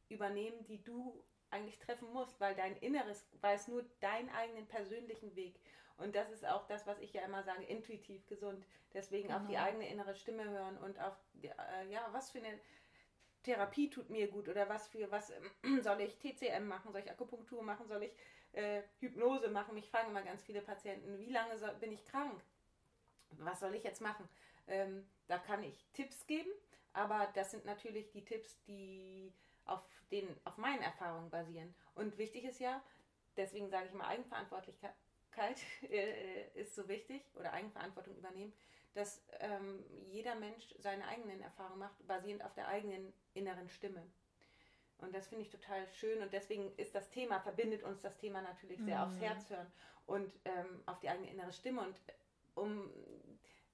übernehmen, die du eigentlich treffen musst, weil dein Inneres weiß nur deinen eigenen persönlichen Weg. Und das ist auch das, was ich ja immer sage, intuitiv gesund. Deswegen mhm. auf die mhm. eigene innere Stimme hören und auf, äh, ja, was für eine Therapie tut mir gut oder was für was soll ich TCM machen, soll ich Akupunktur machen, soll ich äh, Hypnose machen. Mich fragen immer ganz viele Patienten, wie lange soll, bin ich krank? Was soll ich jetzt machen? Ähm, da kann ich Tipps geben, aber das sind natürlich die Tipps, die auf, den, auf meinen Erfahrungen basieren. Und wichtig ist ja, deswegen sage ich mal, Eigenverantwortlichkeit äh, ist so wichtig oder Eigenverantwortung übernehmen, dass ähm, jeder Mensch seine eigenen Erfahrungen macht, basierend auf der eigenen inneren Stimme. Und das finde ich total schön und deswegen ist das Thema, verbindet uns das Thema natürlich sehr mhm. aufs Herz hören und ähm, auf die eigene innere Stimme. Und um,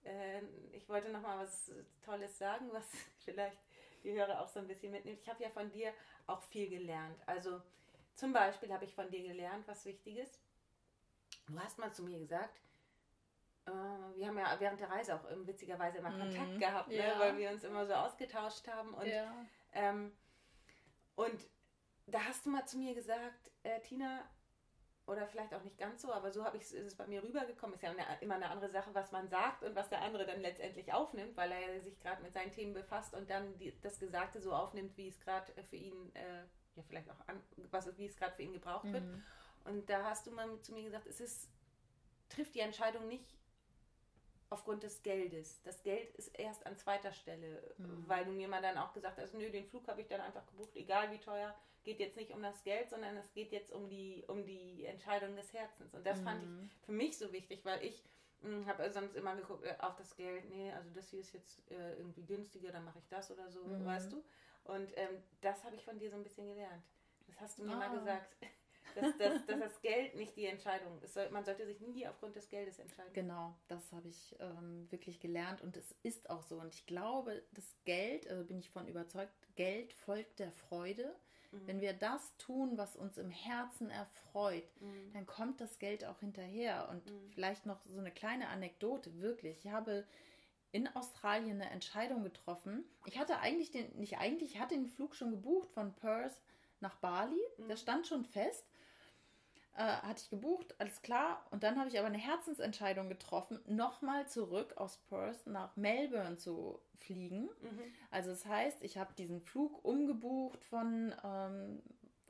äh, ich wollte noch mal was Tolles sagen, was vielleicht die Hörer auch so ein bisschen mitnimmt. Ich habe ja von dir auch viel gelernt. Also zum Beispiel habe ich von dir gelernt, was wichtig ist. Du hast mal zu mir gesagt, äh, wir haben ja während der Reise auch witzigerweise immer mhm. Kontakt gehabt, ne? ja. weil wir uns immer so ausgetauscht haben. Und, ja. ähm, und da hast du mal zu mir gesagt, äh, Tina, oder vielleicht auch nicht ganz so, aber so habe ich ist es bei mir rübergekommen. Ist ja eine, immer eine andere Sache, was man sagt und was der andere dann letztendlich aufnimmt, weil er sich gerade mit seinen Themen befasst und dann die, das Gesagte so aufnimmt, wie es gerade für ihn, äh, ja vielleicht auch an, was, wie es gerade für ihn gebraucht mhm. wird. Und da hast du mal zu mir gesagt, es ist, trifft die Entscheidung nicht aufgrund des Geldes. Das Geld ist erst an zweiter Stelle, mhm. weil du mir mal dann auch gesagt hast, nö, den Flug habe ich dann einfach gebucht, egal wie teuer, geht jetzt nicht um das Geld, sondern es geht jetzt um die, um die Entscheidung des Herzens. Und das mhm. fand ich mhm. für mich so wichtig, weil ich hm, habe sonst immer geguckt äh, auf das Geld, nee, also das hier ist jetzt äh, irgendwie günstiger, dann mache ich das oder so, mhm. weißt du? Und ähm, das habe ich von dir so ein bisschen gelernt. Das hast du mir ah. mal gesagt dass, dass, dass das Geld nicht die Entscheidung ist. Man sollte sich nie aufgrund des Geldes entscheiden. Genau, das habe ich ähm, wirklich gelernt und es ist auch so. Und ich glaube, das Geld, also bin ich von überzeugt, Geld folgt der Freude. Mhm. Wenn wir das tun, was uns im Herzen erfreut, mhm. dann kommt das Geld auch hinterher. Und mhm. vielleicht noch so eine kleine Anekdote, wirklich. Ich habe in Australien eine Entscheidung getroffen. Ich hatte eigentlich den, nicht eigentlich, ich hatte den Flug schon gebucht von Perth nach Bali. Mhm. stand schon fest äh, hatte ich gebucht, alles klar. Und dann habe ich aber eine Herzensentscheidung getroffen, nochmal zurück aus Perth nach Melbourne zu fliegen. Mhm. Also das heißt, ich habe diesen Flug umgebucht von, ähm,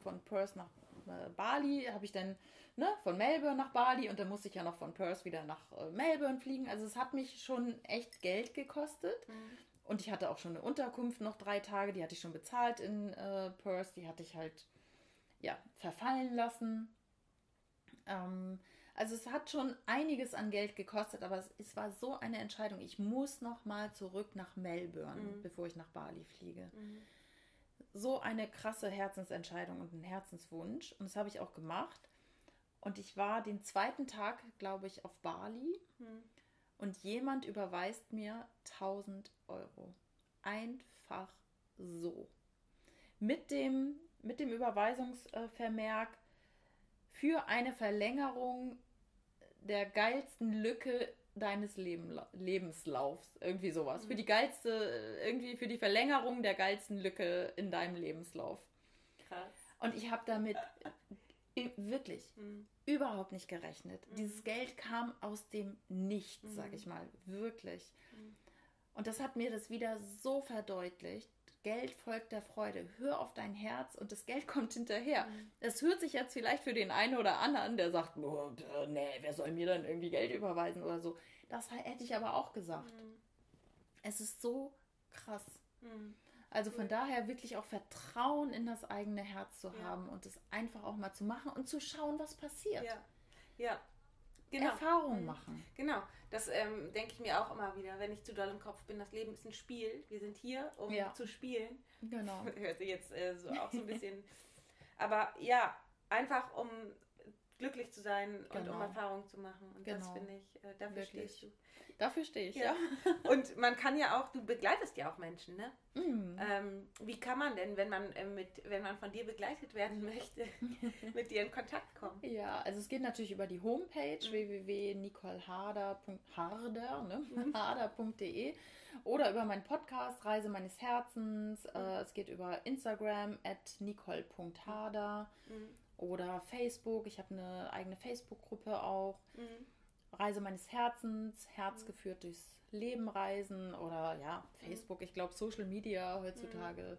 von Perth nach äh, Bali, habe ich dann ne, von Melbourne nach Bali und dann musste ich ja noch von Perth wieder nach äh, Melbourne fliegen. Also es hat mich schon echt Geld gekostet. Mhm. Und ich hatte auch schon eine Unterkunft noch drei Tage, die hatte ich schon bezahlt in äh, Perth, die hatte ich halt ja verfallen lassen. Ähm, also es hat schon einiges an Geld gekostet, aber es, es, war so eine Entscheidung. Ich muss noch mal zurück nach Melbourne, mhm. bevor ich nach Bali fliege. Mhm. So eine krasse Herzensentscheidung und ein Herzenswunsch. Und das habe ich auch gemacht. Und ich war den zweiten Tag, glaube ich, auf Bali. Mhm. Und jemand überweist mir 1000 Euro. Einfach so. Mit dem, mit dem Überweisungsvermerk, für eine Verlängerung der geilsten Lücke deines Leben, Lebenslaufs. Irgendwie sowas. Mhm. Für die geilste, irgendwie für die Verlängerung der geilsten Lücke in deinem Lebenslauf. Krass. Und ich habe damit wirklich mhm. überhaupt nicht gerechnet. Mhm. Dieses Geld kam aus dem Nichts, mhm. sag ich mal. Wirklich. Mhm. Und das hat mir das wieder so verdeutlicht, Geld folgt der Freude. Hör auf dein Herz und das Geld kommt hinterher. Mhm. Es hört sich jetzt vielleicht für den einen oder anderen, der sagt, oh, nee, wer soll mir dann irgendwie Geld überweisen oder so. Das hätte ich aber auch gesagt. Mhm. Es ist so krass. Mhm. Also von daher wirklich auch Vertrauen in das eigene Herz zu ja. haben und es einfach auch mal zu machen und zu schauen, was passiert. Ja, ja genau. Erfahrungen mhm. machen. Genau, das ähm, denke ich mir auch immer wieder, wenn ich zu doll im Kopf bin. Das Leben ist ein Spiel. Wir sind hier, um ja. zu spielen. Genau. Hört sich jetzt äh, so auch so ein bisschen. Aber ja, einfach um glücklich zu sein genau. und um genau. Erfahrungen zu machen. Und genau. das finde ich, äh, dafür Wirklich. stehst du. Dafür stehe ich, ja. ja. Und man kann ja auch, du begleitest ja auch Menschen, ne? Mm. Ähm, wie kann man denn, wenn man äh, mit, wenn man von dir begleitet werden möchte, mit dir in Kontakt kommen? Ja, also es geht natürlich über die Homepage mhm. www.nicoleharder.harder, ne? Mhm. harder.de oder über meinen Podcast Reise meines Herzens. Mhm. Äh, es geht über Instagram at nicole.harder mhm. Oder Facebook. Ich habe eine eigene Facebook-Gruppe auch. Mhm. Reise meines Herzens, Herz geführt durchs Leben reisen oder ja, Facebook, ich glaube Social Media heutzutage.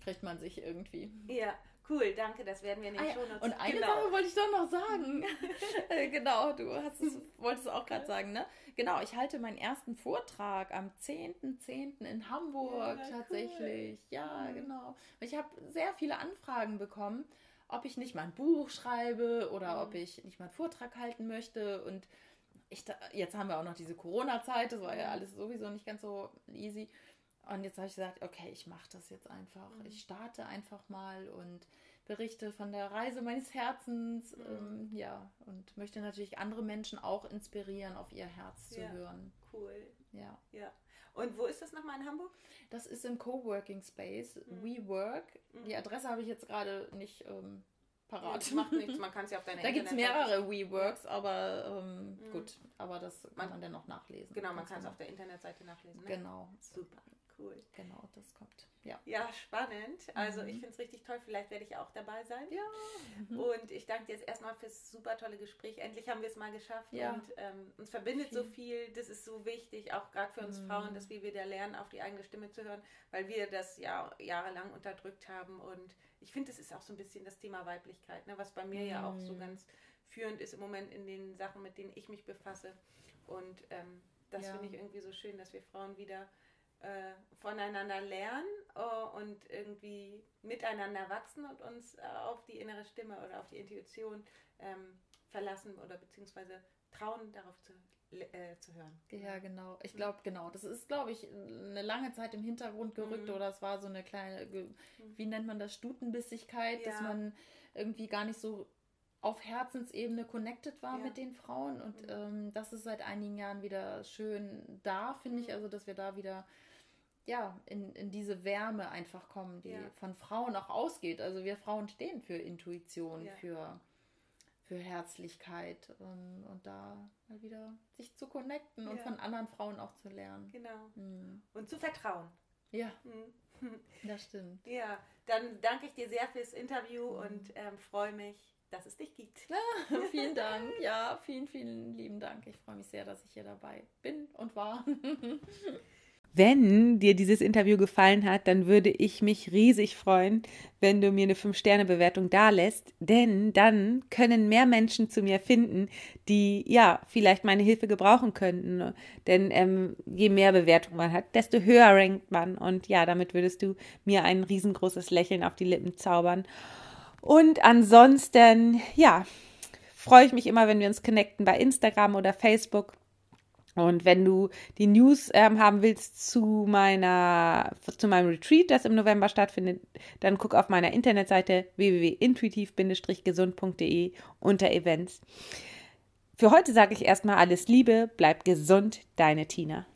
kriegt man sich irgendwie. Ja, cool, danke, das werden wir in den Ah, ja. Shownotes. Und eine genau. Sache wollte ich doch noch sagen. Äh, genau, du hast es, wolltest es auch gerade sagen, ne? Genau, ich halte meinen ersten Vortrag am 10.10. in Hamburg Ja, tatsächlich. Ja, Mhm. genau. Ich habe sehr viele Anfragen bekommen, ob ich nicht mal ein Buch schreibe oder Mhm. ob ich nicht mal einen Vortrag halten möchte. Und ich, jetzt haben wir auch noch diese Corona-Zeit, das war ja Mhm. alles sowieso nicht ganz so easy. Und jetzt habe ich gesagt, okay, ich mache das jetzt einfach. Mhm. Ich starte einfach mal und berichte von der Reise meines Herzens. Mhm. Ähm, ja, und möchte natürlich andere Menschen auch inspirieren, auf ihr Herz zu Ja. hören. Cool, Ja. ja. Und wo ist das nochmal in Hamburg? Das ist im Coworking Space, Mhm. WeWork. Mhm. Die Adresse habe ich jetzt gerade nicht ähm, parat. Das macht nichts, man kann es ja auf deiner Da gibt es mehrere WeWorks, aber ähm, Mhm. gut, aber das kann Man- man dann noch nachlesen. Genau, man kann es genau. auf der Internetseite nachlesen. Ne? Genau, Super, cool. genau, das kommt. Ja. Ja, spannend. Also Mhm. ich finde es richtig toll. Vielleicht werde ich auch dabei sein. Ja. Und ich danke dir jetzt erstmal fürs super tolle Gespräch. Endlich haben wir es mal geschafft. Ja. Und ähm, uns verbindet so Vielen- viel. Das ist so wichtig, auch gerade für uns Mhm. Frauen, dass wir wieder lernen, auf die eigene Stimme zu hören, weil wir das ja jahrelang unterdrückt haben. Und ich finde, das ist auch so ein bisschen das Thema Weiblichkeit, ne? was bei mir ja auch so Mhm. ganz führend ist im Moment in den Sachen, mit denen ich mich befasse. Und ähm, das Ja. finde ich irgendwie so schön, dass wir Frauen wieder äh, voneinander lernen äh, und irgendwie miteinander wachsen und uns äh, auf die innere Stimme oder auf die Intuition ähm, verlassen oder beziehungsweise trauen, darauf zu, äh, zu hören. Ja, genau. Ich glaube, genau. Das ist, glaube ich, eine lange Zeit im Hintergrund gerückt Mhm. oder es war so eine kleine, ge- wie nennt man das, Stutenbissigkeit, dass Ja. man irgendwie gar nicht so auf Herzensebene connected war Ja. mit den Frauen und Mhm. ähm, das ist seit einigen Jahren wieder schön da, finde ich, Mhm. also dass wir da wieder ja, in, in diese Wärme einfach kommen, die Ja. von Frauen auch ausgeht. Also wir Frauen stehen für Intuition, Ja. für, für Herzlichkeit ähm, und da mal wieder sich zu connecten und Ja. von anderen Frauen auch zu lernen. Genau. Hm. Und zu vertrauen. Ja, Mhm. das stimmt. Ja, dann danke ich dir sehr fürs Interview Mhm. und ähm, freue mich, dass es dich gibt. vielen Dank. Ja, vielen, vielen lieben Dank. Ich freue mich sehr, dass ich hier dabei bin und war. Wenn dir dieses Interview gefallen hat, dann würde ich mich riesig freuen, wenn du mir eine 5-Sterne-Bewertung dalässt, denn dann können mehr Menschen zu mir finden, die ja vielleicht meine Hilfe gebrauchen könnten. Denn ähm, je mehr Bewertungen man hat, desto höher rankt man. Und ja, damit würdest du mir ein riesengroßes Lächeln auf die Lippen zaubern. Und ansonsten, ja, freue ich mich immer, wenn wir uns connecten bei Instagram oder Facebook. Und wenn du die News ähm, haben willst zu meiner, zu meinem Retreat, das im November stattfindet, dann guck auf meiner Internetseite www.intuitiv-gesund.de unter Events. Für heute sage ich erstmal alles Liebe, bleib gesund, deine Tina.